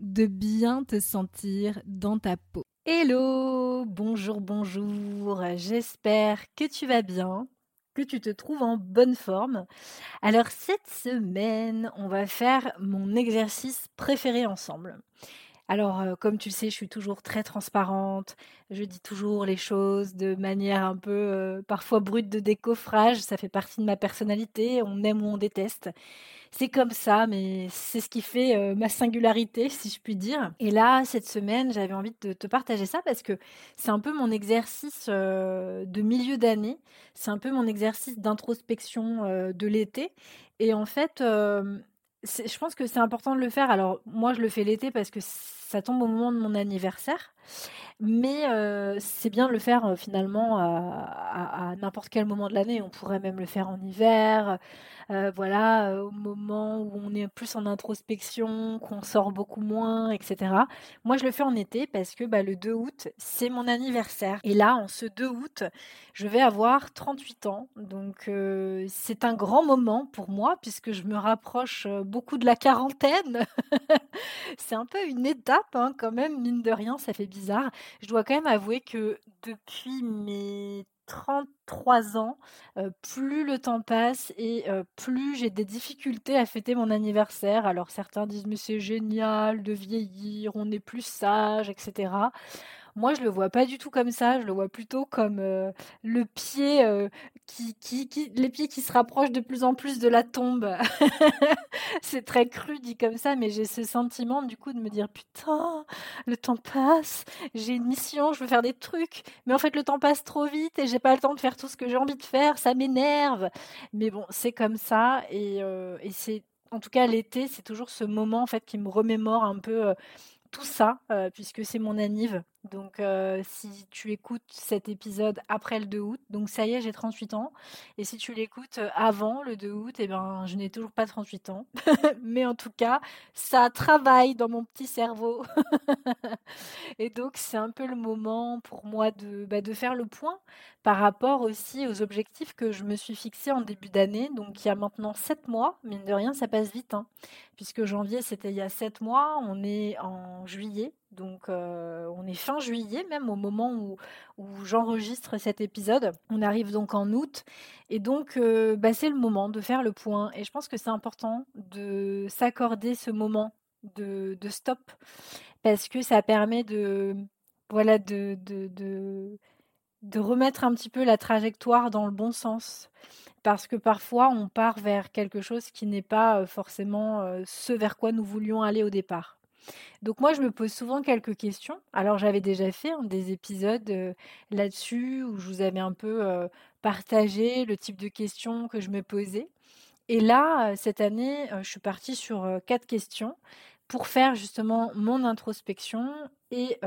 de bien te sentir dans ta peau. Hello, bonjour, bonjour, j'espère que tu vas bien, que tu te trouves en bonne forme. Alors cette semaine, on va faire mon exercice préféré ensemble. Alors, euh, comme tu le sais, je suis toujours très transparente. Je dis toujours les choses de manière un peu euh, parfois brute de décoffrage. Ça fait partie de ma personnalité. On aime ou on déteste c'est comme ça, mais c'est ce qui fait euh, ma singularité, si je puis dire. Et là, cette semaine, j'avais envie de te partager ça parce que c'est un peu mon exercice euh, de milieu d'année, c'est un peu mon exercice d'introspection euh, de l'été. Et en fait, je pense que c'est important de le faire. Alors, moi, je le fais l'été parce que ça tombe au moment de mon anniversaire. Mais c'est bien de le faire finalement à, n'importe quel moment de l'année. On pourrait même le faire en hiver, voilà, au moment où on est plus en introspection, qu'on sort beaucoup moins, etc. Moi, je le fais en été parce que bah, le 2 août, c'est mon anniversaire. Et là, en ce 2 août, je vais avoir 38 ans. Donc, c'est un grand moment pour moi puisque je me rapproche beaucoup de la quarantaine. c'est un peu une étape hein, quand même, mine de rien, ça fait bizarre. Je dois quand même avouer que depuis mes 33 ans, plus le temps passe et plus j'ai des difficultés à fêter mon anniversaire. Alors certains disent mais c'est génial de vieillir, on est plus sage, etc. Moi, je le vois pas du tout comme ça. Je le vois plutôt comme le pied qui, qui, les pieds qui se rapprochent de plus en plus de la tombe. c'est très cru dit comme ça, mais j'ai ce sentiment du coup de me dire putain, le temps passe, j'ai une mission, je veux faire des trucs, mais en fait le temps passe trop vite et j'ai pas le temps de faire tout ce que j'ai envie de faire, ça m'énerve. Mais bon, c'est comme ça et, et c'est en tout cas l'été, c'est toujours ce moment en fait qui me remémore un peu tout ça, puisque c'est mon anniv. Donc, si tu écoutes cet épisode après le 2 août, donc ça y est, j'ai 38 ans. Et si tu l'écoutes avant le 2 août, eh ben, je n'ai toujours pas 38 ans. Mais en tout cas, ça travaille dans mon petit cerveau. et donc, c'est un peu le moment pour moi de, bah, de faire le point par rapport aussi aux objectifs que je me suis fixés en début d'année. Donc, il y a maintenant 7 mois. Mine de rien, ça passe vite. Hein, puisque janvier, c'était il y a 7 mois. On est en juillet. Donc on est fin juillet même au moment où, j'enregistre cet épisode. On arrive donc en août et donc bah, c'est le moment de faire le point. Et je pense que c'est important de s'accorder ce moment de, stop parce que ça permet de voilà de, de, de remettre un petit peu la trajectoire dans le bon sens. Parce que parfois on part vers quelque chose qui n'est pas forcément ce vers quoi nous voulions aller au départ. Donc moi, je me pose souvent quelques questions. Alors j'avais déjà fait hein, des épisodes là-dessus où je vous avais un peu partagé le type de questions que je me posais. Et là, cette année, je suis partie sur quatre questions pour faire justement mon introspection et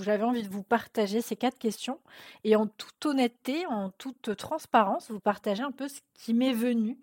j'avais envie de vous partager ces quatre questions et en toute honnêteté, en toute transparence, vous partager un peu ce qui m'est venu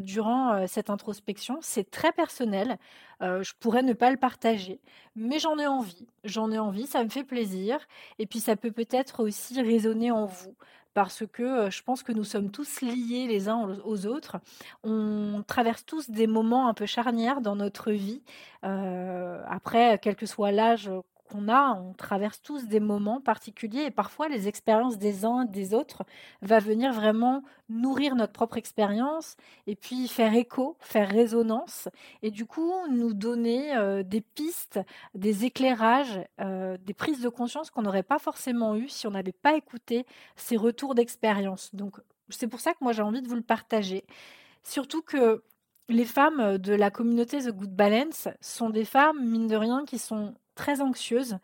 durant cette introspection. C'est très personnel, je pourrais ne pas le partager, mais j'en ai envie. J'en ai envie, ça me fait plaisir et puis ça peut peut-être aussi résonner en vous parce que je pense que nous sommes tous liés les uns aux autres. On traverse tous des moments un peu charnières dans notre vie. après, quel que soit l'âge qu'on a, on traverse tous des moments particuliers et parfois les expériences des uns des autres va venir vraiment nourrir notre propre expérience et puis faire écho, faire résonance et du coup nous donner euh, des pistes, des éclairages, euh, des prises de conscience qu'on n'aurait pas forcément eues si on n'avait pas écouté ces retours d'expérience. Donc c'est pour ça que moi j'ai envie de vous le partager. Surtout que les femmes de la communauté The Good Balance sont des femmes, mine de rien, qui sont très anxieuses.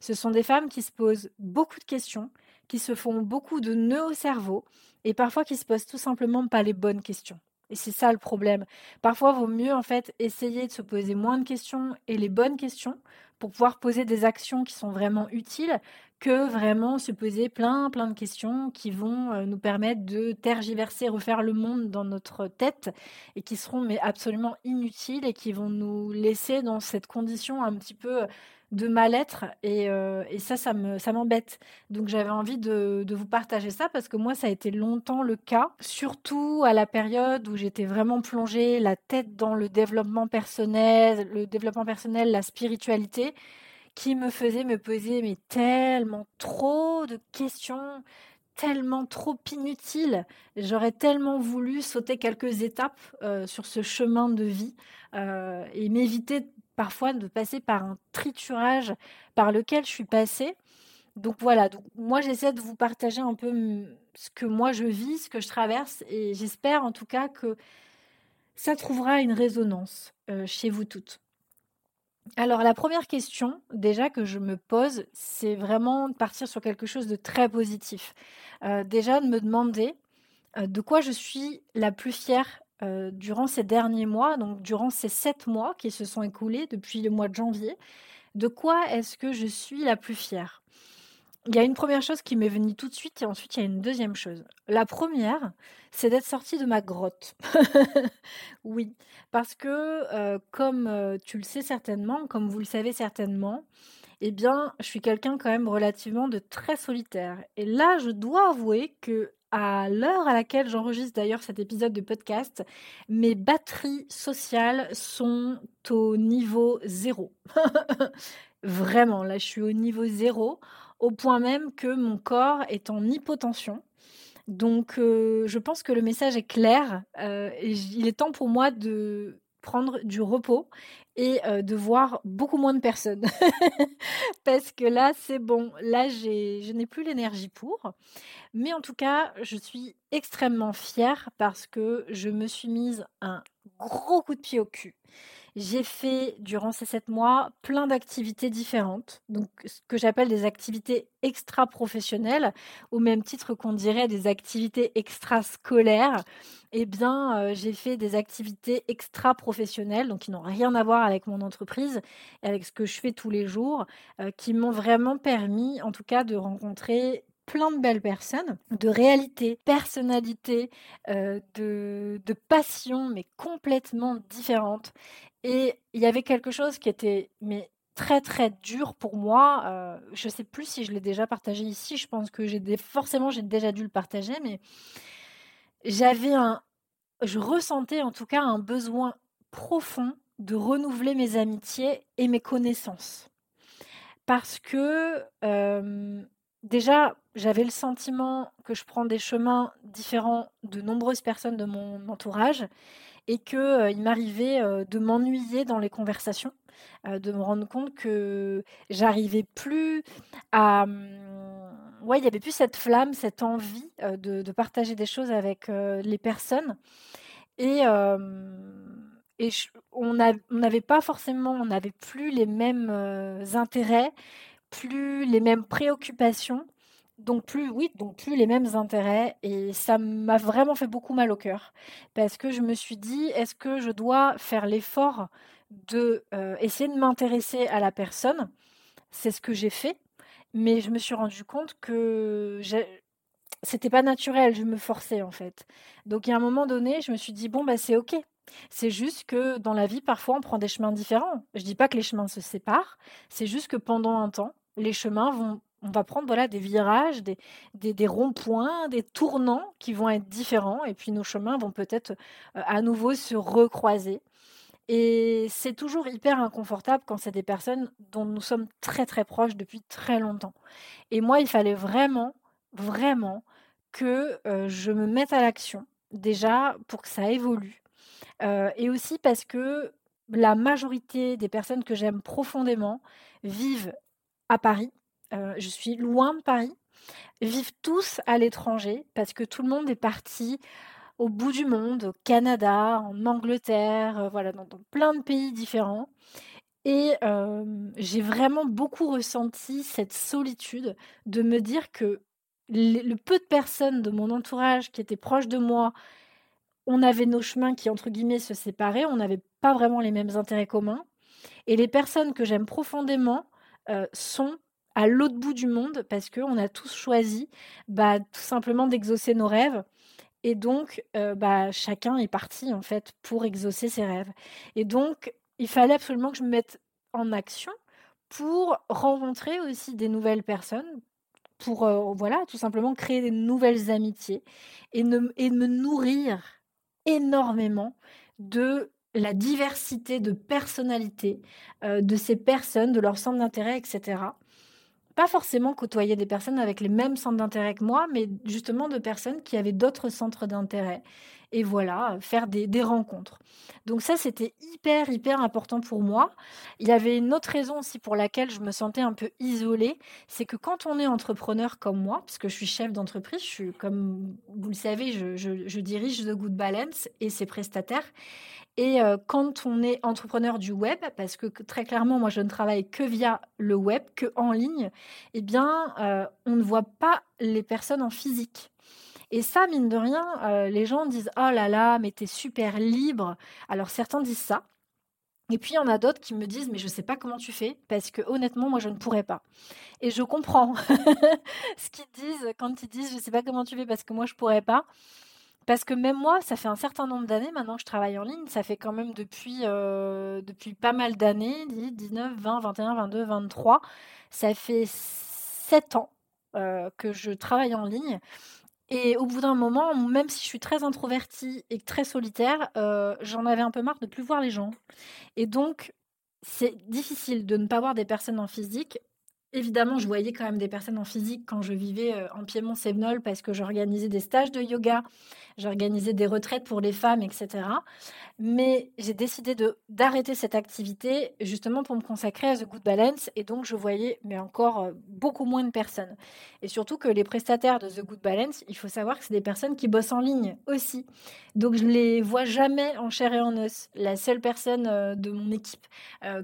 Ce sont des femmes qui se posent beaucoup de questions, qui se font beaucoup de nœuds au cerveau et parfois qui se posent tout simplement pas les bonnes questions. Et c'est ça le problème. Parfois, il vaut mieux en fait essayer de se poser moins de questions et les bonnes questions pour pouvoir poser des actions qui sont vraiment utiles que vraiment se poser plein plein de questions qui vont euh, nous permettre de tergiverser, refaire le monde dans notre tête et qui seront mais absolument inutiles et qui vont nous laisser dans cette condition un petit peu de mal-être et, euh, et, ça, ça me ça m'embête. Donc j'avais envie de, de, vous partager ça parce que moi, ça a été longtemps le cas, surtout à la période où j'étais vraiment plongée la tête dans le développement personnel, le développement personnel, la spiritualité, qui me faisait me poser mais tellement trop de questions tellement trop inutiles. J'aurais tellement voulu sauter quelques étapes euh, sur ce chemin de vie euh, et m'éviter parfois de passer par un triturage par lequel je suis passée. Donc voilà, moi j'essaie de vous partager un peu ce que moi je vis, ce que je traverse, et j'espère en tout cas que ça trouvera une résonance euh, chez vous toutes. Alors la première question déjà que je me pose, c'est vraiment de partir sur quelque chose de très positif. Euh, déjà de me demander euh, de quoi je suis la plus fière euh, durant ces derniers mois, donc durant ces sept mois qui se sont écoulés depuis le mois de janvier, de quoi est-ce que je suis la plus fière? Il y a une première chose qui m'est venue tout de suite et ensuite il y a une deuxième chose. La première, c'est d'être sortie de ma grotte. oui, parce que euh, comme euh, tu le sais certainement, comme vous le savez certainement, eh bien, je suis quelqu'un quand même relativement de très solitaire. Et là, je dois avouer que à l'heure à laquelle j'enregistre d'ailleurs cet épisode de podcast, mes batteries sociales sont au niveau zéro. Vraiment, là, je suis au niveau zéro, au point même que mon corps est en hypotension. Donc, euh, je pense que le message est clair. Euh, il est temps pour moi de prendre du repos et de voir beaucoup moins de personnes. Parce que là, c'est bon. Là, je n'ai plus l'énergie pour. Mais en tout cas, je suis extrêmement fière parce que je me suis mise un gros coup de pied au cul. J'ai fait durant ces sept mois plein d'activités différentes, donc ce que j'appelle des activités extra-professionnelles, au même titre qu'on dirait des activités extra-scolaires. Eh bien, euh, j'ai fait des activités extra-professionnelles, donc qui n'ont rien à voir avec mon entreprise et avec ce que je fais tous les jours, euh, qui m'ont vraiment permis, en tout cas, de rencontrer plein de belles personnes, de réalité, personnalité, euh, de, de passion, mais complètement différentes. Et il y avait quelque chose qui était mais très très dur pour moi. Euh, je ne sais plus si je l'ai déjà partagé ici. Je pense que j'ai forcément j'ai déjà dû le partager, mais j'avais un, je ressentais en tout cas un besoin profond de renouveler mes amitiés et mes connaissances, parce que déjà j'avais le sentiment que je prends des chemins différents de nombreuses personnes de mon entourage et qu'il euh, m'arrivait euh, de m'ennuyer dans les conversations, euh, de me rendre compte que j'arrivais plus à... Hum, ouais, il n'y avait plus cette flamme, cette envie de, partager des choses avec les personnes. Et, et on n'avait pas forcément, on n'avait plus les mêmes intérêts, plus les mêmes préoccupations. Donc plus, oui, donc plus les mêmes intérêts et ça m'a vraiment fait beaucoup mal au cœur parce que je me suis dit, est-ce que je dois faire l'effort de euh, essayer de m'intéresser à la personne? C'est ce que j'ai fait, mais je me suis rendu compte que c'était pas naturel, je me forçais en fait. Donc a un moment donné, je me suis dit bon bah c'est ok. C'est juste que dans la vie, parfois, on prend des chemins différents. Je dis pas que les chemins se séparent, c'est juste que pendant un temps, les chemins vont on va prendre voilà, des virages, des, ronds-points, des tournants qui vont être différents, et puis nos chemins vont peut-être euh, à nouveau se recroiser. Et c'est toujours hyper inconfortable quand c'est des personnes dont nous sommes très très proches depuis très longtemps. Et moi, il fallait vraiment, vraiment que euh, je me mette à l'action, déjà pour que ça évolue. Euh, et aussi parce que la majorité des personnes que j'aime profondément vivent à Paris je suis loin de Paris, vivent tous à l'étranger parce que tout le monde est parti au bout du monde, au Canada, en Angleterre, voilà, dans, plein de pays différents. Et j'ai vraiment beaucoup ressenti cette solitude de me dire que le peu de personnes de mon entourage qui étaient proches de moi, on avait nos chemins qui, entre guillemets, se séparaient, on n'avait pas vraiment les mêmes intérêts communs. Et les personnes que j'aime profondément sont à l'autre bout du monde parce qu'on a tous choisi bah, tout simplement d'exaucer nos rêves. Et donc, bah, chacun est parti en fait pour exaucer ses rêves. Et donc, il fallait absolument que je me mette en action pour rencontrer aussi des nouvelles personnes, pour voilà, tout simplement créer des nouvelles amitiés et, me nourrir énormément de la diversité de personnalités de ces personnes, de leur centre d'intérêt, etc. Pas forcément côtoyer des personnes avec les mêmes centres d'intérêt que moi, mais justement de personnes qui avaient d'autres centres d'intérêt et voilà, faire des, rencontres. Donc ça, c'était hyper, hyper important pour moi. Il y avait une autre raison aussi pour laquelle je me sentais un peu isolée, c'est que quand on est entrepreneur comme moi, puisque je suis chef d'entreprise, je suis, comme vous le savez, je, dirige The Good Balance et ses prestataires. Et euh, quand on est entrepreneur du web, parce que très clairement, moi, je ne travaille que via le web, que en ligne, eh bien, euh, on ne voit pas les personnes en physique. Et ça, mine de rien, euh, les gens disent Oh là là, mais t'es super libre. Alors certains disent ça. Et puis il y en a d'autres qui me disent Mais je ne sais pas comment tu fais, parce que honnêtement, moi, je ne pourrais pas. Et je comprends ce qu'ils disent quand ils disent Je ne sais pas comment tu fais, parce que moi, je ne pourrais pas. Parce que même moi, ça fait un certain nombre d'années maintenant que je travaille en ligne. Ça fait quand même depuis, euh, depuis pas mal d'années 19, 20, 21, 22, 23. Ça fait 7 ans euh, que je travaille en ligne. Et au bout d'un moment, même si je suis très introvertie et très solitaire, euh, j'en avais un peu marre de plus voir les gens. Et donc, c'est difficile de ne pas voir des personnes en physique. Évidemment, je voyais quand même des personnes en physique quand je vivais euh, en Piémont-Sévenol parce que j'organisais des stages de yoga, j'organisais des retraites pour les femmes, etc. Mais j'ai décidé d'arrêter cette activité justement pour me consacrer à The Good Balance et donc je voyais mais encore euh, beaucoup moins de personnes. Et surtout que les prestataires de The Good Balance, il faut savoir que c'est des personnes qui bossent en ligne aussi. Donc je les vois jamais en chair et en os. La seule personne euh, de mon équipe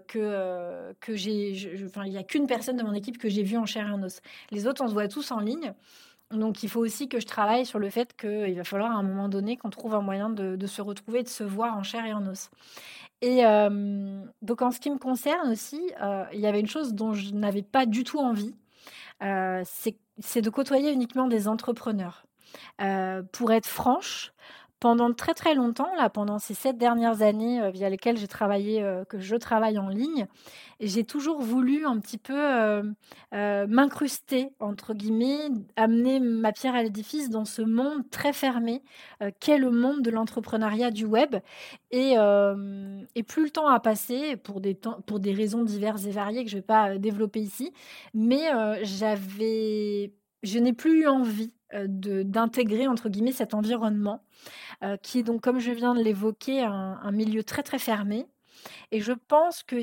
que, que j'ai, enfin il n'y a qu'une personne de mon équipe que j'ai vue en chair et en os. Les autres, on se voit tous en ligne. Donc il faut aussi que je travaille sur le fait qu'il va falloir à un moment donné qu'on trouve un moyen de, se retrouver, de se voir en chair et en os. Et euh, donc en ce qui me concerne aussi, euh, il y avait une chose dont je n'avais pas du tout envie, euh, c'est de côtoyer uniquement des entrepreneurs. pour être franche, pendant très très longtemps, là, pendant ces sept dernières années euh, via lesquelles j'ai travaillé, euh, que je travaille en ligne, j'ai toujours voulu un petit peu euh, m'incruster, entre guillemets, amener ma pierre à l'édifice dans ce monde très fermé qu'est le monde de l'entrepreneuriat du web. Et, plus le temps a passé, pour des, temps, pour des raisons diverses et variées que je ne vais pas développer ici, mais j'avais, je n'ai plus eu envie d'intégrer entre guillemets cet environnement euh, qui est donc, comme je viens de l'évoquer, un, milieu très très fermé. Et je pense que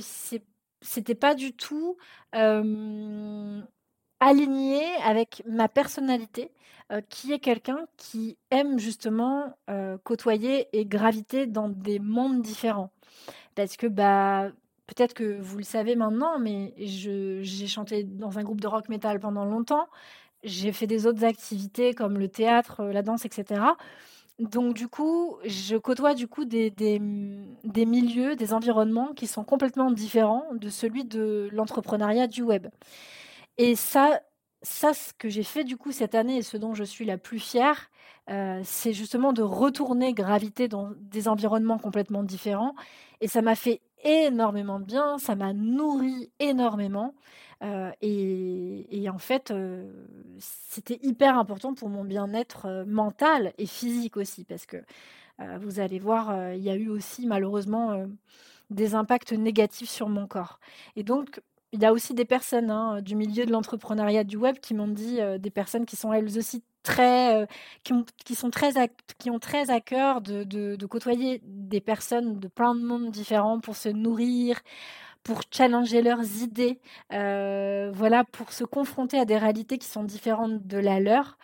c'était pas du tout euh, aligné avec ma personnalité, euh, qui est quelqu'un qui aime justement côtoyer et graviter dans des mondes différents. Parce que bah peut-être que vous le savez maintenant, mais j'ai chanté dans un groupe de rock metal pendant longtemps. J'ai fait des autres activités comme le théâtre, la danse, etc. Donc du coup, je côtoie du coup des, des, milieux, des environnements qui sont complètement différents de celui de l'entrepreneuriat du web. Et ça, ça, ce que j'ai fait du coup cette année et ce dont je suis la plus fière, euh, c'est justement de retourner graviter dans des environnements complètement différents. Et ça m'a fait énormément de bien, ça m'a nourri énormément. Euh, et, en fait, euh, c'était hyper important pour mon bien-être euh, mental et physique aussi, parce que vous allez voir, il y a eu aussi malheureusement des impacts négatifs sur mon corps. Et donc, il y a aussi des personnes hein, du milieu de l'entrepreneuriat du web qui m'ont dit, des personnes qui sont elles aussi très, qui, ont, qui, sont très qui ont très à cœur de, de, côtoyer des personnes de plein de mondes différents pour se nourrir, pour challenger leurs idées, euh, voilà, pour se confronter à des réalités qui sont différentes de la leur.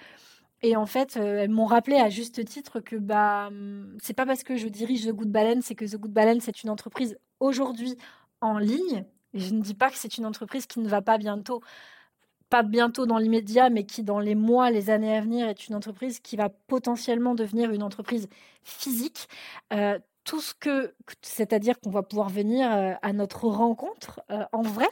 Et en fait, elles m'ont rappelé à juste titre que bah, hum, c'est pas parce que je dirige The Good Balance, c'est que The Good Balance est une entreprise aujourd'hui en ligne. Et je ne dis pas que c'est une entreprise qui ne va pas bientôt pas bientôt dans l'immédiat, mais qui dans les mois, les années à venir est une entreprise qui va potentiellement devenir une entreprise physique. Euh, tout ce que, c'est-à-dire qu'on va pouvoir venir euh, à notre rencontre euh, en vrai,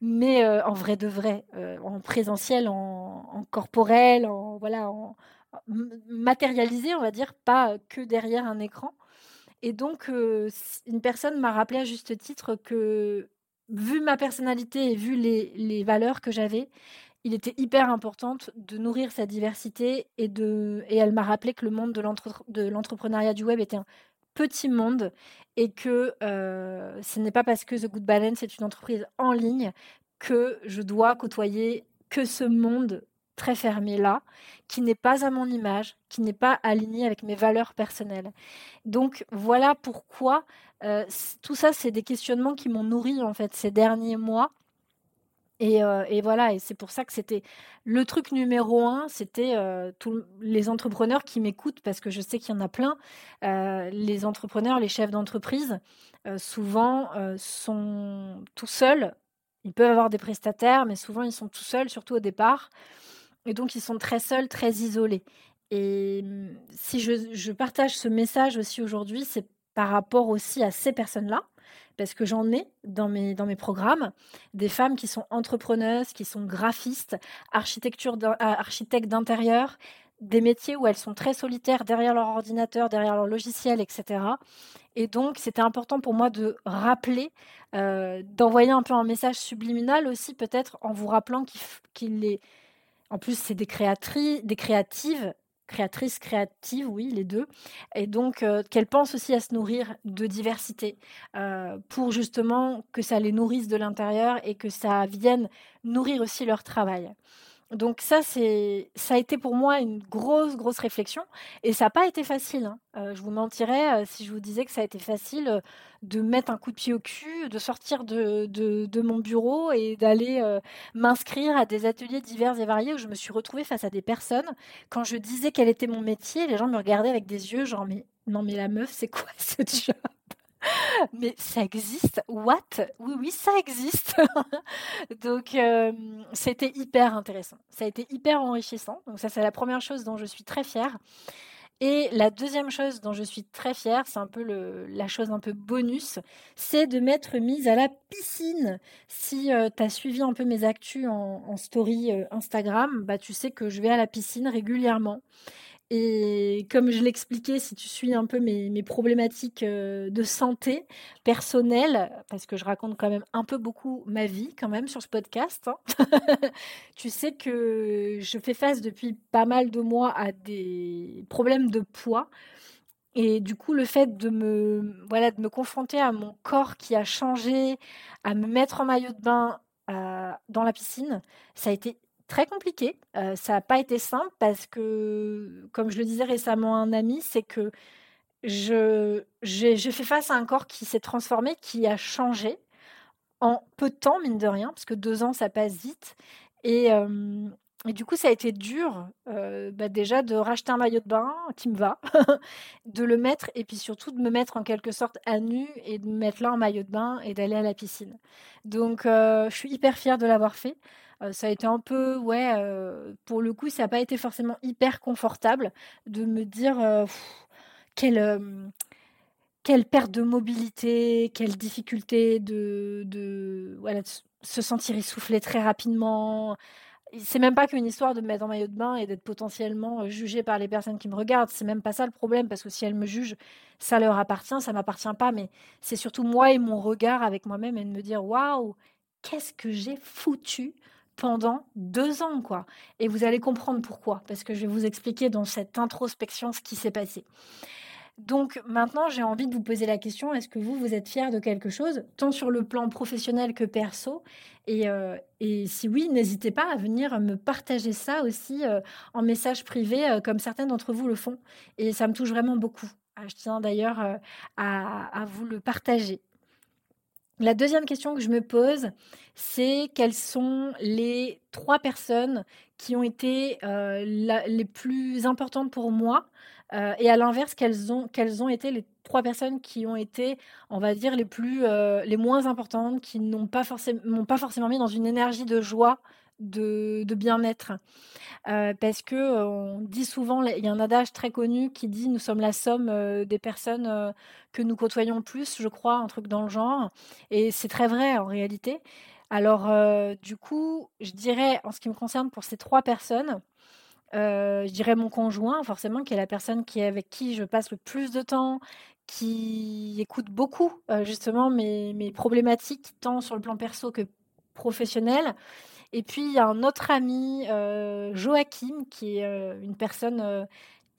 mais en vrai de vrai, en présentiel, en, corporel, en voilà, en, matérialisé, on va dire, pas que derrière un écran. Et donc, une personne m'a rappelé à juste titre que vu ma personnalité et vu les, valeurs que j'avais, il était hyper important de nourrir sa diversité et elle m'a rappelé que le monde de l'entrepreneuriat du web était un petit monde et que euh, ce n'est pas parce que The Good Balance est une entreprise en ligne que je dois côtoyer que ce monde très fermé là, qui n'est pas à mon image, qui n'est pas aligné avec mes valeurs personnelles. Donc voilà pourquoi euh, tout ça, c'est des questionnements qui m'ont nourri en fait ces derniers mois. Et, euh, voilà, et c'est pour ça que c'était le truc numéro un, c'était euh, tous les entrepreneurs qui m'écoutent, parce que je sais qu'il y en a plein. les entrepreneurs, les chefs d'entreprise, souvent sont tout seuls. Ils peuvent avoir des prestataires, mais souvent ils sont tout seuls, surtout au départ. Et donc, ils sont très seuls, très isolés. Et mmh, si je, partage ce message aussi aujourd'hui, c'est par rapport aussi à ces personnes-là, parce que j'en ai dans mes, dans mes programmes, des femmes qui sont entrepreneuses, qui sont graphistes, architecture architectes d'intérieur, des métiers où elles sont très solitaires derrière leur ordinateur, derrière leur logiciel, etc. Et donc, c'était important pour moi de rappeler, euh, d'envoyer un peu un message subliminal aussi, peut-être en vous rappelant qu'il est en plus, c'est des créatrices, des créatives, créatrices, créatives, oui, les deux. Et donc, euh, qu'elles pensent aussi à se nourrir de diversité euh, pour justement que ça les nourrisse de l'intérieur et que ça vienne nourrir aussi leur travail. Donc ça, c'est, ça a été pour moi une grosse, grosse réflexion. Et ça n'a pas été facile. Hein. Euh, je vous mentirais si je vous disais que ça a été facile de mettre un coup de pied au cul, de sortir de, de, mon bureau et d'aller m'inscrire à des ateliers divers et variés où je me suis retrouvée face à des personnes. Quand je disais quel était mon métier, les gens me regardaient avec des yeux genre mais non mais la meuf, c'est quoi ce job? mais ça existe? What? Oui, oui, ça existe. Donc, c'était hyper intéressant. Ça a été hyper enrichissant. Donc, ça, c'est la première chose dont je suis très fière. Et la deuxième chose dont je suis très fière, c'est un peu la chose un peu bonus, c'est de m'être mise à la piscine. Si tu as suivi un peu mes actus en, story Instagram, bah, tu sais que je vais à la piscine régulièrement. Et comme je l'expliquais, si tu suis un peu mes, problématiques euh, de santé personnelle, parce que je raconte quand même un peu beaucoup ma vie quand même sur ce podcast, hein, tu sais que je fais face depuis pas mal de mois à des problèmes de poids. Et du coup, le fait de me, voilà, de me confronter à mon corps qui a changé, à me mettre en maillot de bain euh, dans la piscine, ça a été très compliqué. Euh, ça n'a pas été simple parce que, comme je le disais récemment à un ami, c'est que je, j'ai, fait face à un corps qui s'est transformé, qui a changé en peu de temps, mine de rien, parce que deux ans, ça passe vite. Et, euh, et du coup, ça a été dur euh, bah, déjà de racheter un maillot de bain qui me va, de le mettre et puis surtout de me mettre en quelque sorte à nu et de me mettre là en maillot de bain et d'aller à la piscine. Donc, je suis hyper fière de l'avoir fait ça a été un peu, ouais, pour le coup, ça n'a pas été forcément hyper confortable de me dire quelle, quelle perte de mobilité, quelle difficulté de, de, voilà, se sentir essoufflé très rapidement. C'est même pas qu'une histoire de me mettre en maillot de bain et d'être potentiellement jugé par les personnes qui me regardent. C'est même pas ça le problème parce que si elles me jugent, ça leur appartient, ça m'appartient pas. Mais c'est surtout moi et mon regard avec moi-même et de me dire waouh, qu'est-ce que j'ai foutu pendant deux ans, quoi. Et vous allez comprendre pourquoi, parce que je vais vous expliquer dans cette introspection ce qui s'est passé. Donc maintenant, j'ai envie de vous poser la question, est-ce que vous, vous êtes fier de quelque chose, tant sur le plan professionnel que perso? Et, euh, si oui, n'hésitez pas à venir me partager ça aussi euh, en message privé, euh, comme certains d'entre vous le font. Et ça me touche vraiment beaucoup. Ah, je tiens d'ailleurs à vous le partager. La deuxième question que je me pose, c'est quelles sont les trois personnes qui ont été euh, les plus importantes pour moi euh, et à l'inverse, quelles ont, été les trois personnes qui ont été, on va dire, les, euh, moins importantes, qui n'ont pas forcément mis dans une énergie de joie, de, bien-être. parce que on dit souvent, il y a un adage très connu qui dit nous sommes la somme des personnes que nous côtoyons plus, je crois, un truc dans le genre. Et c'est très vrai en réalité. Alors, du coup, je dirais, en ce qui me concerne, pour ces trois personnes, je dirais mon conjoint, forcément, qui est la personne qui avec qui je passe le plus de temps, qui écoute beaucoup, justement, mes problématiques, tant sur le plan perso que professionnel. Et puis, il y a un autre ami, Joachim, qui est une personne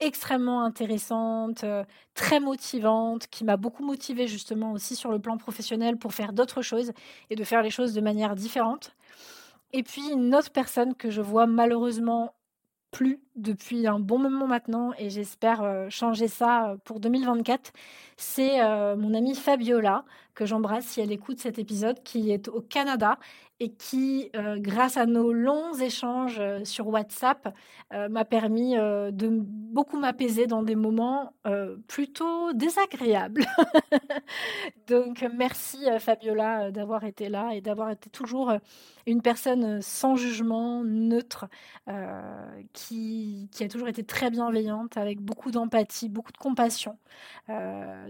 extrêmement intéressante, très motivante, qui m'a beaucoup motivée justement aussi sur le plan professionnel pour faire d'autres choses et de faire les choses de manière différente. Et puis une autre personne que je vois malheureusement plus depuis un bon moment maintenant et j'espère changer ça pour 2024, c'est mon amie Fabiola que j'embrasse si elle écoute cet épisode qui est au Canada et qui, grâce à nos longs échanges sur WhatsApp, m'a permis de beaucoup m'apaiser dans des moments plutôt désagréables. Donc merci Fabiola d'avoir été là et d'avoir été toujours une personne sans jugement, neutre, qui, a toujours été très bienveillante, avec beaucoup d'empathie, beaucoup de compassion.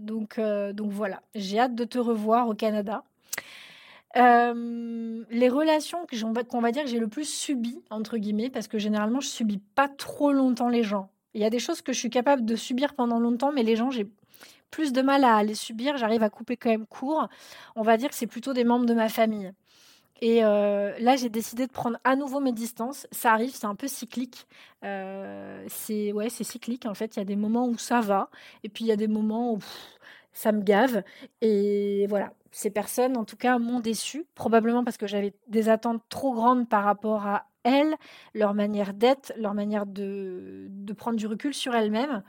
donc, donc voilà, j'ai hâte de te revoir au Canada les relations qu'on va dire que j'ai le plus subies, entre guillemets, parce que généralement, je subis pas trop longtemps les gens. Il y a des choses que je suis capable de subir pendant longtemps, mais les gens, j'ai plus de mal à les subir. J'arrive à couper quand même court. On va dire que c'est plutôt des membres de ma famille. Et là, j'ai décidé de prendre à nouveau mes distances. Ça arrive, c'est un peu cyclique. c'est ouais, c'est cyclique en fait. Il y a des moments où ça va, et puis il y a des moments où ça me gave. Et voilà, ces personnes, en tout cas, m'ont déçu, probablement parce que j'avais des attentes trop grandes par rapport à elles, leur manière d'être, leur manière de, prendre du recul sur elles-mêmes.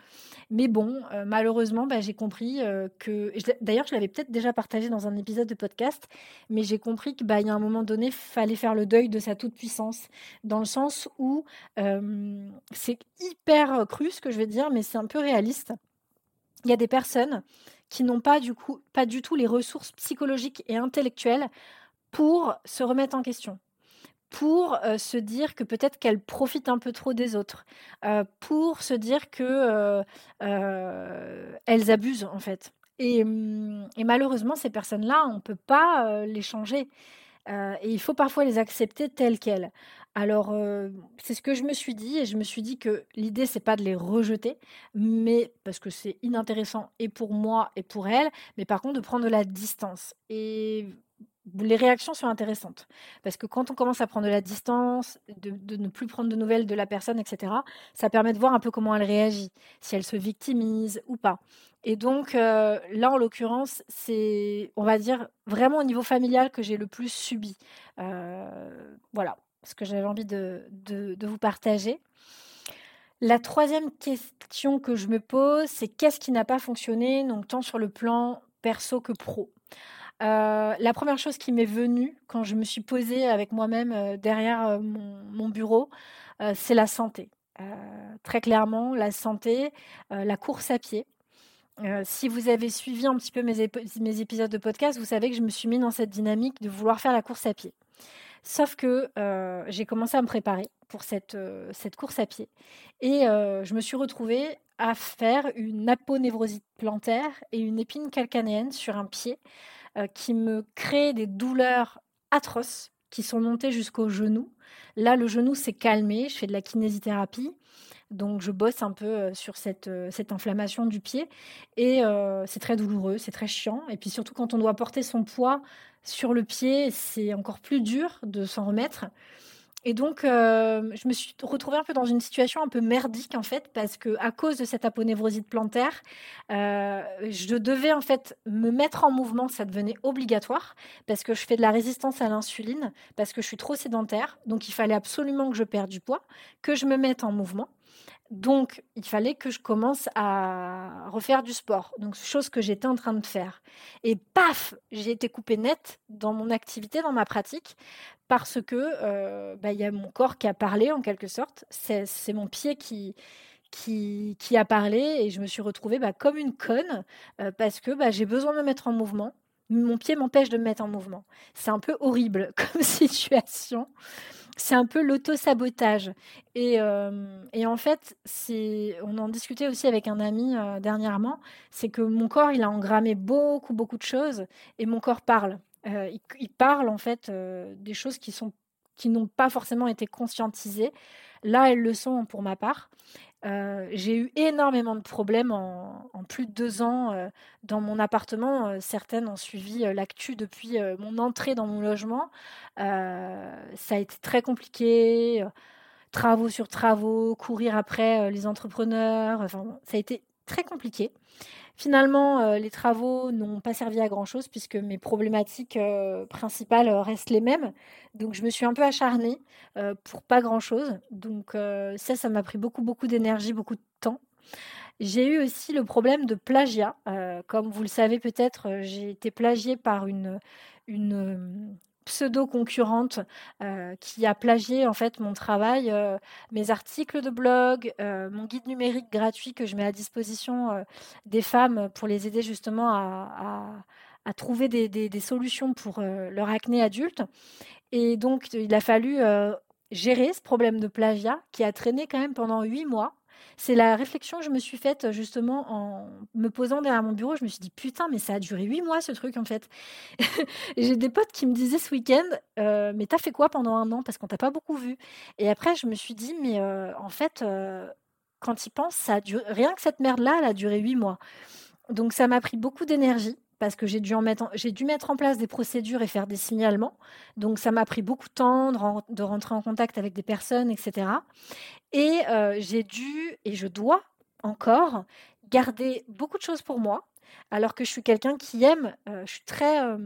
Mais bon, euh, malheureusement, bah, j'ai compris euh, que. D'ailleurs, je l'avais peut-être déjà partagé dans un épisode de podcast, mais j'ai compris qu'il bah, y a un moment donné, fallait faire le deuil de sa toute-puissance, dans le sens où euh, c'est hyper cru ce que je vais dire, mais c'est un peu réaliste. Il y a des personnes qui n'ont pas du coup pas du tout les ressources psychologiques et intellectuelles pour se remettre en question pour euh, se dire que peut-être qu'elles profitent un peu trop des autres, euh, pour se dire que euh, elles abusent en fait. Et, hum, et malheureusement, ces personnes-là, on ne peut pas les changer. et il faut parfois les accepter telles quelles. Alors, c'est ce que je me suis dit et je me suis dit que l'idée, c'est pas de les rejeter, mais parce que c'est inintéressant et pour moi et pour elles, mais par contre de prendre de la distance et les réactions sont intéressantes parce que quand on commence à prendre de la distance, de ne plus prendre de nouvelles de la personne etc., ça permet de voir un peu comment elle réagit, si elle se victimise ou pas et donc, là, en l'occurrence, c'est, on va dire, vraiment au niveau familial que j'ai le plus subi. voilà ce que j'avais envie de, vous partager. La troisième question que je me pose, c'est qu'est-ce qui n'a pas fonctionné, donc tant sur le plan perso que pro? Euh, la première chose qui m'est venue quand je me suis posée avec moi-même euh, derrière euh, mon, bureau, c'est la santé. très clairement, la santé, la course à pied. si vous avez suivi un petit peu mes, mes épisodes de podcast, vous savez que je me suis mis dans cette dynamique de vouloir faire la course à pied. Sauf que euh, j'ai commencé à me préparer pour cette, euh, cette course à pied. Et euh, je me suis retrouvée à faire une aponevrosite plantaire et une épine calcanéenne sur un pied qui me crée des douleurs atroces qui sont montées jusqu'au genou. Là, le genou s'est calmé, je fais de la kinésithérapie. Donc je bosse un peu sur cette, cette inflammation du pied et c'est très douloureux, c'est très chiant. Et puis surtout quand on doit porter son poids sur le pied, c'est encore plus dur de s'en remettre. Et donc, euh, je me suis retrouvée un peu dans une situation un peu merdique en fait, parce que à cause de cette aponevrosite plantaire, euh, je devais en fait me mettre en mouvement, ça devenait obligatoire, parce que je fais de la résistance à l'insuline, parce que je suis trop sédentaire, donc il fallait absolument que je perde du poids, que je me mette en mouvement. Donc, il fallait que je commence à refaire du sport. Donc, chose que j'étais en train de faire. Et paf, j'ai été coupée net dans mon activité, dans ma pratique, parce que euh, bah, il y a mon corps qui a parlé en quelque sorte. C'est mon pied qui, qui, a parlé et je me suis retrouvée bah, comme une conne euh, parce que bah, j'ai besoin de me mettre en mouvement. Mon pied m'empêche de me mettre en mouvement. C'est un peu horrible comme situation c'est un peu l'auto-sabotage. Et, euh, et, en fait, on en discutait aussi avec un ami euh, dernièrement, c'est que mon corps, il a engrammé beaucoup, beaucoup de choses et mon corps parle. Euh, il, parle en fait des choses qui sont qui n'ont pas forcément été conscientisées. Là, elles le sont pour ma part. J'ai eu énormément de problèmes en, plus de deux ans dans mon appartement. Certaines ont suivi l'actu depuis mon entrée dans mon logement. ça a été très compliqué. travaux sur travaux, courir après les entrepreneurs. Ça a été très compliqué. Finalement, euh, les travaux n'ont pas servi à grand-chose puisque mes problématiques euh, principales euh, restent les mêmes. Donc, je me suis un peu acharnée pour pas grand-chose. Donc, ça, ça m'a pris beaucoup, beaucoup d'énergie, beaucoup de temps. J'ai eu aussi le problème de plagiat. comme vous le savez peut-être, j'ai été plagiée par une, une pseudo-concurrente euh, qui a plagié en fait mon travail, euh, mes articles de blog, euh, mon guide numérique gratuit que je mets à disposition des femmes pour les aider justement à, trouver des, solutions pour leur acné adulte. Et donc, il a fallu gérer ce problème de plagiat qui a traîné quand même pendant huit mois. C'est la réflexion que je me suis faite justement en me posant derrière mon bureau. Je me suis dit putain, mais ça a duré huit mois ce truc en fait. J'ai des potes qui me disaient ce week-end, euh, mais t'as fait quoi pendant un an? Parce qu'on t'a pas beaucoup vu. Et après, je me suis dit, mais euh, en fait, euh, quand il pense, ça a rien que cette merde là, elle a duré huit mois. Donc ça m'a pris beaucoup d'énergie parce que j'ai dû, en mettre en place des procédures et faire des signalements. Donc ça m'a pris beaucoup de temps de, rentrer en contact avec des personnes, etc. Et euh, j'ai dû, et je dois encore, garder beaucoup de choses pour moi, alors que je suis quelqu'un qui aime, euh, je suis très... Euh,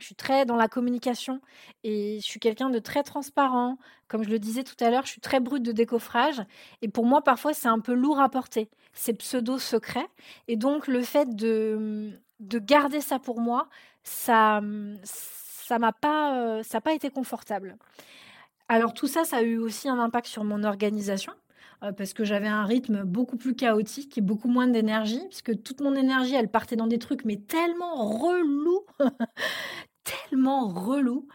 je suis très dans la communication et je suis quelqu'un de très transparent. Comme je le disais tout à l'heure, je suis très brute de décoffrage. Et pour moi, parfois, c'est un peu lourd à porter, ces pseudo-secrets. Et donc, le fait de, de garder ça pour moi, ça ça m'a pas, ça n'a pas été confortable. Alors tout ça, ça a eu aussi un impact sur mon organisation parce que j'avais un rythme beaucoup plus chaotique et beaucoup moins d'énergie, puisque toute mon énergie, elle partait dans des trucs, mais tellement relous, tellement relou.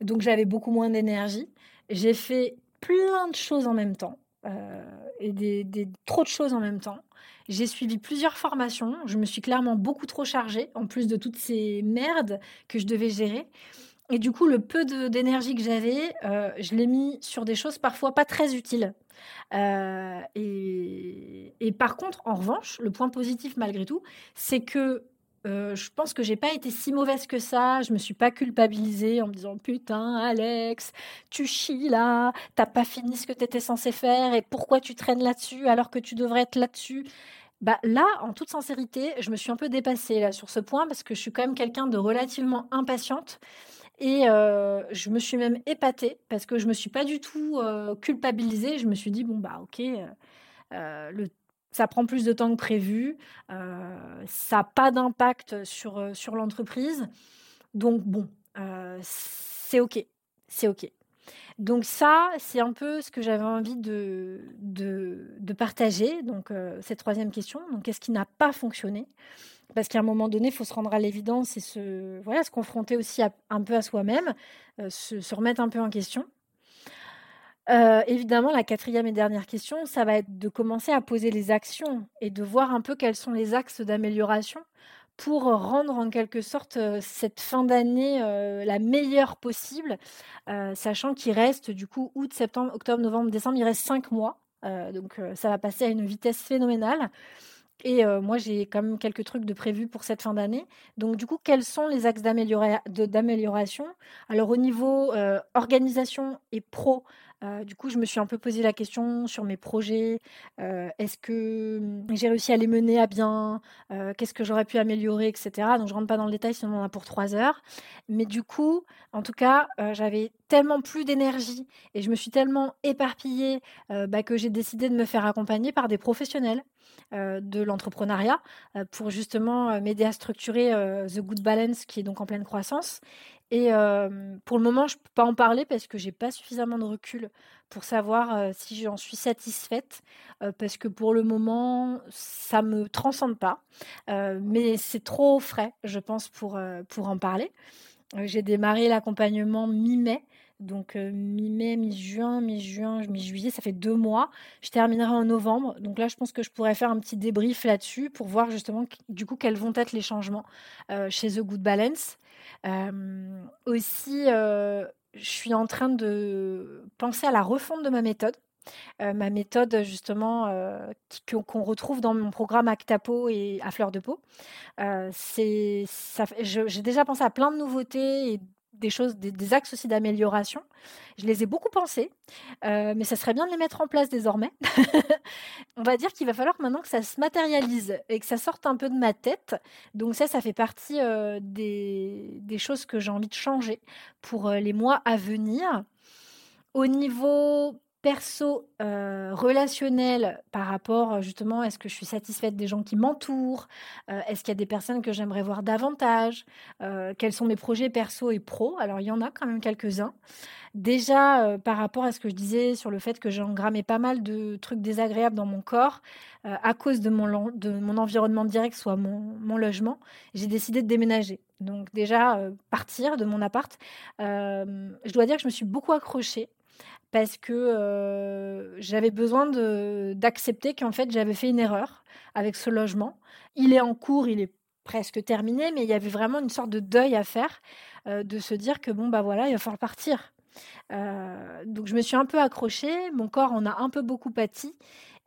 Donc j'avais beaucoup moins d'énergie. J'ai fait plein de choses en même temps. Euh, et des, trop de choses en même temps. J'ai suivi plusieurs formations. Je me suis clairement beaucoup trop chargée, en plus de toutes ces merdes que je devais gérer. Et du coup, le peu d'énergie que j'avais, euh, je l'ai mis sur des choses parfois pas très utiles. Euh, et, et, par contre, en revanche, le point positif malgré tout, c'est que euh, je pense que j'ai pas été si mauvaise que ça. Je me suis pas culpabilisée en me disant putain Alex, tu chies là, t'as pas fini ce que tu étais censé faire et pourquoi tu traînes là-dessus alors que tu devrais être là-dessus? Bah là, en toute sincérité, je me suis un peu dépassée là sur ce point parce que je suis quand même quelqu'un de relativement impatiente et euh, je me suis même épatée parce que je me suis pas du tout euh, culpabilisée. Je me suis dit bon bah ok, le ça prend plus de temps que prévu, euh, ça n'a pas d'impact sur, euh, sur l'entreprise. Donc bon, euh, c'est OK, c'est OK. Donc ça, c'est un peu ce que j'avais envie de, de, partager. Donc cette troisième question, donc qu'est-ce qui n'a pas fonctionné? Parce qu'à un moment donné, il faut se rendre à l'évidence et se, voilà, se confronter aussi un peu à soi-même, se remettre un peu en question. Euh, évidemment, la quatrième et dernière question, ça va être de commencer à poser les actions et de voir un peu quels sont les axes d'amélioration pour rendre en quelque sorte euh, cette fin d'année euh, la meilleure possible, sachant qu'il reste du coup août, septembre, octobre, novembre, décembre, il reste cinq mois. donc ça va passer à une vitesse phénoménale. Et moi, j'ai quand même quelques trucs de prévus pour cette fin d'année. Donc, du coup, quels sont les axes d'amélioration? Alors, au niveau organisation et pro, du coup, je me suis un peu posé la question sur mes projets. Est-ce que mmh, j'ai réussi à les mener à bien? Qu'est-ce que j'aurais pu améliorer, etc. Donc, je rentre pas dans le détail, sinon on en a pour trois heures. Mais du coup, en tout cas, j'avais tellement plus d'énergie et je me suis tellement éparpillée bah, que j'ai décidé de me faire accompagner par des professionnels de l'entrepreneuriat pour justement m'aider à structurer The Good Balance qui est donc en pleine croissance et pour le moment, je ne peux pas en parler parce que j'ai pas suffisamment de recul pour savoir si j'en suis satisfaite, parce que pour le moment, ça me transcende pas. mais c'est trop frais, je pense, pour, pour en parler. j'ai démarré l'accompagnement mi-mai. Donc mi-mai, mi-juin, mi-juin, mi-juillet, ça fait deux mois. Je terminerai en novembre. Donc là, je pense que je pourrais faire un petit débrief là-dessus pour voir justement du coup quels vont être les changements chez The Good Balance aussi, je suis en train de penser à la refonte de ma méthode. ma méthode justement qu'on retrouve dans mon programme Actapo et à fleur de peau. j'ai déjà pensé à plein de nouveautés et des choses, des, axes aussi d'amélioration. Je les ai beaucoup pensés, euh, mais ça serait bien de les mettre en place désormais. On va dire qu'il va falloir maintenant que ça se matérialise et que ça sorte un peu de ma tête. Donc ça, ça fait partie euh, des, choses que j'ai envie de changer pour euh, les mois à venir. Au niveau perso, euh, relationnel par rapport justement, est-ce que je suis satisfaite des gens qui m'entourent euh, Est-ce qu'il y a des personnes que j'aimerais voir davantage euh, Quels sont mes projets perso et pro? Alors il y en a quand même quelques-uns. Déjà par rapport à ce que je disais sur le fait que j'ai engrammé pas mal de trucs désagréables dans mon corps à cause de mon, de mon environnement direct, soit mon, mon logement, j'ai décidé de déménager. Donc déjà partir de mon appart. je dois dire que je me suis beaucoup accrochée parce que j'avais besoin d'accepter qu'en fait j'avais fait une erreur avec ce logement. Il est en cours, il est presque terminé, mais il y avait vraiment une sorte de deuil à faire, de se dire que bon bah voilà, il va falloir partir. donc je me suis un peu accrochée, mon corps en a un peu beaucoup pâti,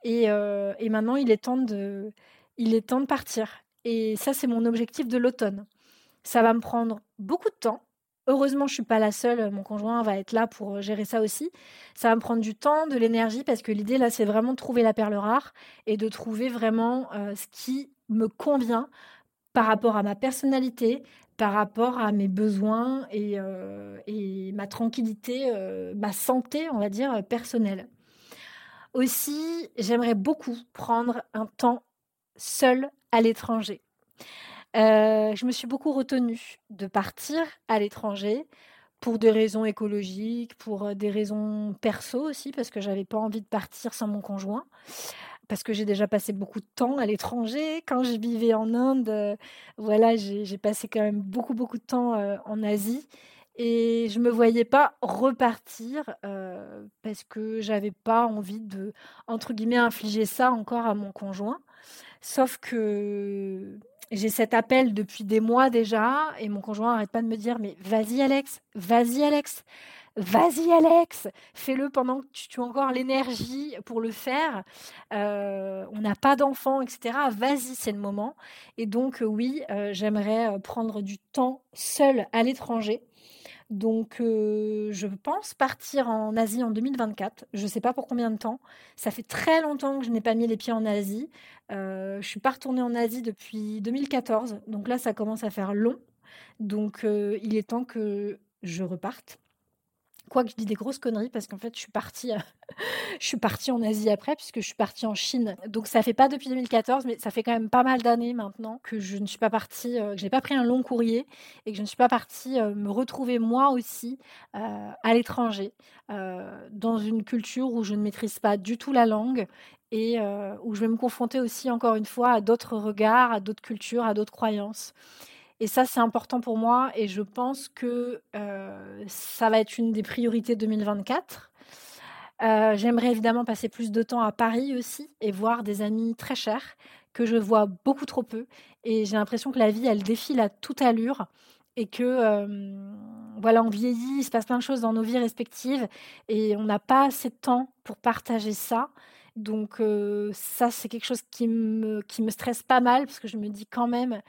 et, et maintenant il est temps de, il est temps de partir. Et ça c'est mon objectif de l'automne. Ça va me prendre beaucoup de temps, Heureusement, je suis pas la seule. Mon conjoint va être là pour gérer ça aussi. Ça va me prendre du temps, de l'énergie, parce que l'idée là, c'est vraiment de trouver la perle rare et de trouver vraiment ce qui me convient par rapport à ma personnalité, par rapport à mes besoins et, et ma tranquillité, ma santé, on va dire, personnelle. Aussi, j'aimerais beaucoup prendre un temps seul à l'étranger. Euh, je me suis beaucoup retenue de partir à l'étranger pour des raisons écologiques, pour euh, des raisons perso aussi, parce que j'avais pas envie de partir sans mon conjoint, parce que j'ai déjà passé beaucoup de temps à l'étranger. Quand je vivais en Inde, euh, voilà, j'ai passé quand même beaucoup, beaucoup de temps en Asie. Et je me voyais pas repartir parce que j'avais pas envie de, entre guillemets, infliger ça encore à mon conjoint. Sauf que j'ai cet appel depuis des mois déjà et mon conjoint n'arrête pas de me dire mais vas-y Alex, vas-y Alex, vas-y Alex, fais-le pendant que tu, as encore l'énergie pour le faire. Euh, on n'a pas d'enfants, etc. Vas-y, c'est le moment. Et donc oui, euh, j'aimerais euh, prendre du temps seul à l'étranger donc, je pense partir en Asie en 2024. Je ne sais pas pour combien de temps. Ça fait très longtemps que je n'ai pas mis les pieds en Asie. je ne suis pas retournée en Asie depuis 2014. Donc là, ça commence à faire long. Donc, il est temps que je reparte. Quoique je dis des grosses conneries parce qu'en fait, je suis partie, euh, je suis partie en Asie après puisque je suis partie en Chine. Donc ça fait pas depuis 2014, mais ça fait quand même pas mal d'années maintenant que je ne suis pas partie, euh, que j'ai pas pris un long courrier et que je ne suis pas partie euh, me retrouver moi aussi à l'étranger, dans une culture où je ne maîtrise pas du tout la langue et où je vais me confronter aussi encore une fois à d'autres regards, à d'autres cultures, à d'autres croyances. Et ça, c'est important pour moi et je pense que ça va être une des priorités 2024. J'aimerais évidemment passer plus de temps à Paris aussi et voir des amis très chers que je vois beaucoup trop peu. Et j'ai l'impression que la vie, elle défile à toute allure et que voilà, on vieillit, il se passe plein de choses dans nos vies respectives et on n'a pas assez de temps pour partager ça. Donc ça, c'est quelque chose qui me, qui me stresse pas mal parce que je me dis quand même,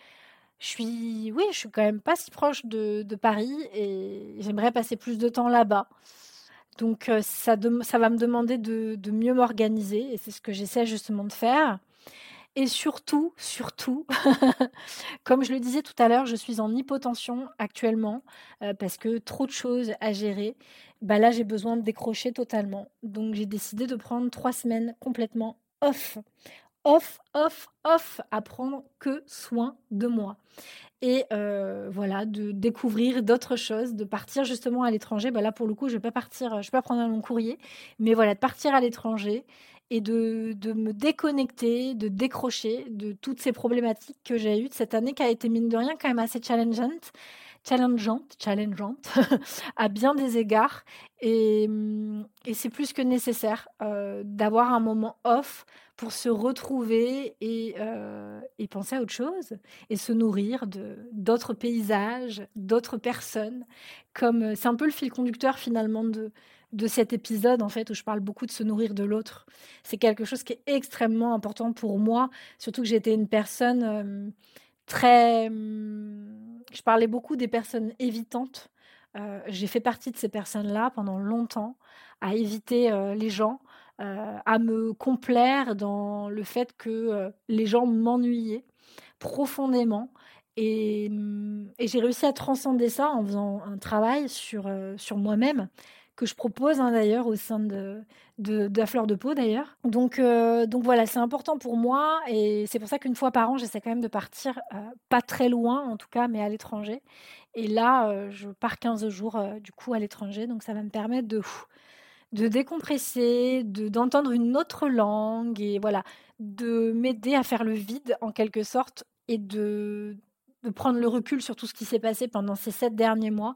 je suis, oui, je suis quand même pas si proche de, Paris et j'aimerais passer plus de temps là-bas. Donc ça, ça va me demander de, de mieux m'organiser et c'est ce que j'essaie justement de faire. Et surtout, surtout, comme je le disais tout à l'heure, je suis en hypotension actuellement parce que trop de choses à gérer. Bah là, j'ai besoin de décrocher totalement. Donc, j'ai décidé de prendre trois semaines complètement off. Off, off, off, à prendre que soin de moi. Et voilà, de découvrir d'autres choses, de partir justement à l'étranger. Bah là, pour le coup, je ne vais pas partir, je vais pas prendre un long courrier, mais voilà, de partir à l'étranger et de, de, me déconnecter, de décrocher de toutes ces problématiques que j'ai eues de cette année qui a été, mine de rien, quand même assez challengeante, challengeante, challengeante à bien des égards. Et, et c'est plus que nécessaire euh, d'avoir un moment off pour se retrouver et, euh, et, penser à autre chose et se nourrir de d'autres paysages, d'autres personnes. Comme c'est un peu le fil conducteur finalement de, de cet épisode, en fait, où je parle beaucoup de se nourrir de l'autre. C'est quelque chose qui est extrêmement important pour moi, surtout que j'étais une personne euh, très... Je parlais beaucoup des personnes évitantes. Euh, j'ai fait partie de ces personnes-là pendant longtemps, à éviter euh, les gens, à me complaire dans le fait que les gens m'ennuyaient profondément. Et, hum, et j'ai réussi à transcender ça en faisant un travail sur, sur moi-même que je propose hein, d'ailleurs au sein de, de, la fleur de peau d'ailleurs. Donc, euh, donc voilà, c'est important pour moi et c'est pour ça qu'une fois par an, j'essaie quand même de partir, euh, pas très loin en tout cas, mais à l'étranger. Et là, euh, je pars 15 jours du coup à l'étranger, donc ça va me permettre de, de décompresser, de, d'entendre une autre langue et voilà, de m'aider à faire le vide en quelque sorte et de, de prendre le recul sur tout ce qui s'est passé pendant ces sept derniers mois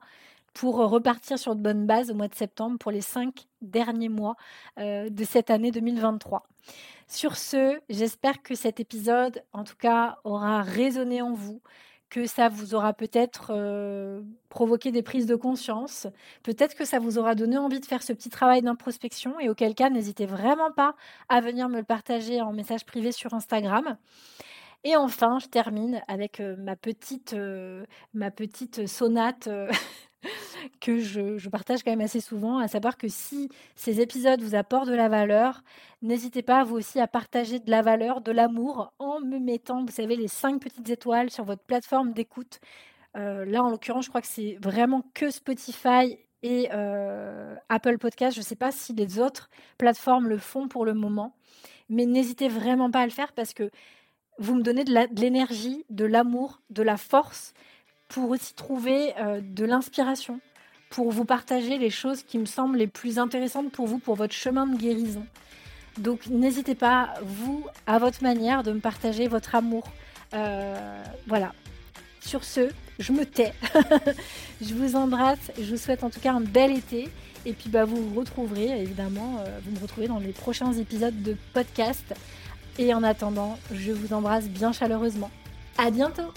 pour repartir sur de bonnes bases au mois de septembre pour les cinq derniers mois euh, de cette année 2023. Sur ce, j'espère que cet épisode, en tout cas, aura résonné en vous, que ça vous aura peut-être euh, provoqué des prises de conscience, peut-être que ça vous aura donné envie de faire ce petit travail d'introspection et auquel cas, n'hésitez vraiment pas à venir me le partager en message privé sur Instagram. Et enfin, je termine avec ma petite, ma petite sonate que je, partage quand même assez souvent, à savoir que si ces épisodes vous apportent de la valeur, n'hésitez pas vous aussi à partager de la valeur, de l'amour, en me mettant, vous savez, les cinq petites étoiles sur votre plateforme d'écoute. Là, en l'occurrence, je crois que c'est vraiment que Spotify et Apple Podcast. Je ne sais pas si les autres plateformes le font pour le moment, mais n'hésitez vraiment pas à le faire parce que vous me donnez de l'énergie, de l'amour, de la force pour aussi trouver euh, de l'inspiration, pour vous partager les choses qui me semblent les plus intéressantes pour vous, pour votre chemin de guérison. Donc n'hésitez pas, vous, à votre manière, de me partager votre amour. Euh, voilà. Sur ce, je me tais. je vous embrasse. Je vous souhaite en tout cas un bel été. Et puis bah, vous vous retrouverez, évidemment, euh, vous me retrouvez dans les prochains épisodes de podcast. Et en attendant, je vous embrasse bien chaleureusement. À bientôt